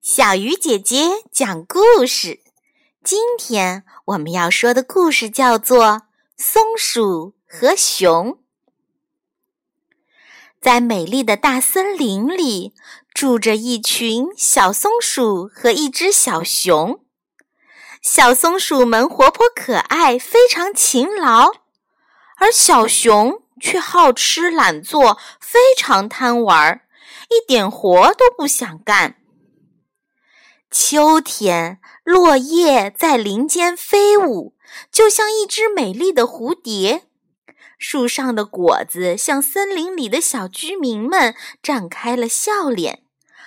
小鱼姐姐讲故事。今天我们要说的故事叫做《松鼠和熊》。在美丽的大森林里，住着一群小松鼠和一只小熊。小松鼠们活泼可爱，非常勤劳，而小熊却好吃懒做，非常贪玩，一点活都不想干。秋天，落叶在林间飞舞，就像一只美丽的蝴蝶。树上的果子向森林里的小居民们绽开了笑脸，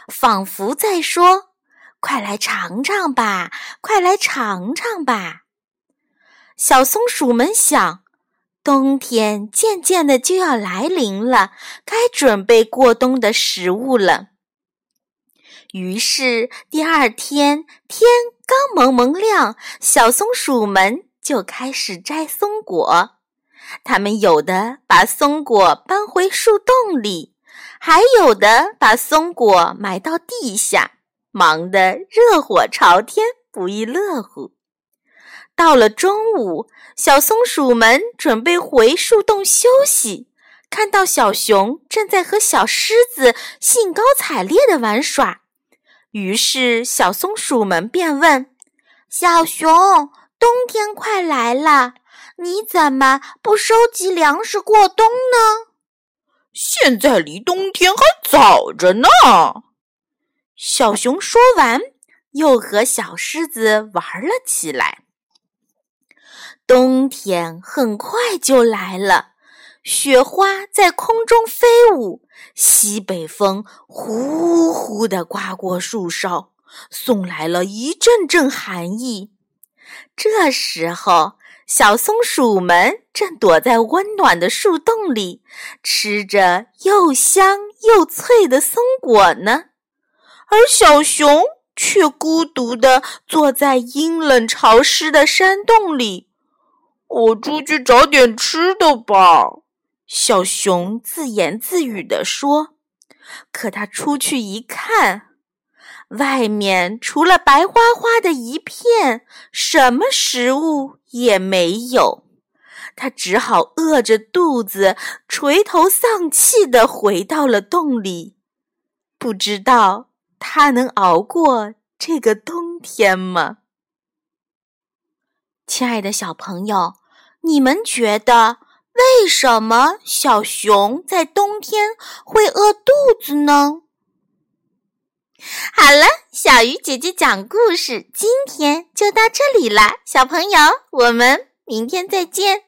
仿佛在说：“快来尝尝吧，快来尝尝吧！”小松鼠们想，冬天渐渐的就要来临了，该准备过冬的食物了。于是，第二天天刚蒙蒙亮，小松鼠们就开始摘松果。它们有的把松果搬回树洞里，还有的把松果埋到地下，忙得热火朝天，不亦乐乎。到了中午，小松鼠们准备回树洞休息，看到小熊正在和小狮子兴高采烈地玩耍。于是，小松鼠们便问：“小熊，冬天快来了，你怎么不收集粮食过冬呢？”“现在离冬天还早着呢。”小熊说完，又和小狮子玩了起来。冬天很快就来了。雪花在空中飞舞，西北风呼呼地刮过树梢，送来了一阵阵寒意。这时候，小松鼠们正躲在温暖的树洞里，吃着又香又脆的松果呢，而小熊却孤独地坐在阴冷潮湿的山洞里。我出去找点吃的吧。小熊自言自语地说：“可他出去一看，外面除了白花花的一片，什么食物也没有。他只好饿着肚子，垂头丧气地回到了洞里。不知道他能熬过这个冬天吗？”亲爱的小朋友，你们觉得？为什么小熊在冬天会饿肚子呢？好了，小鱼姐姐讲故事，今天就到这里了，小朋友，我们明天再见。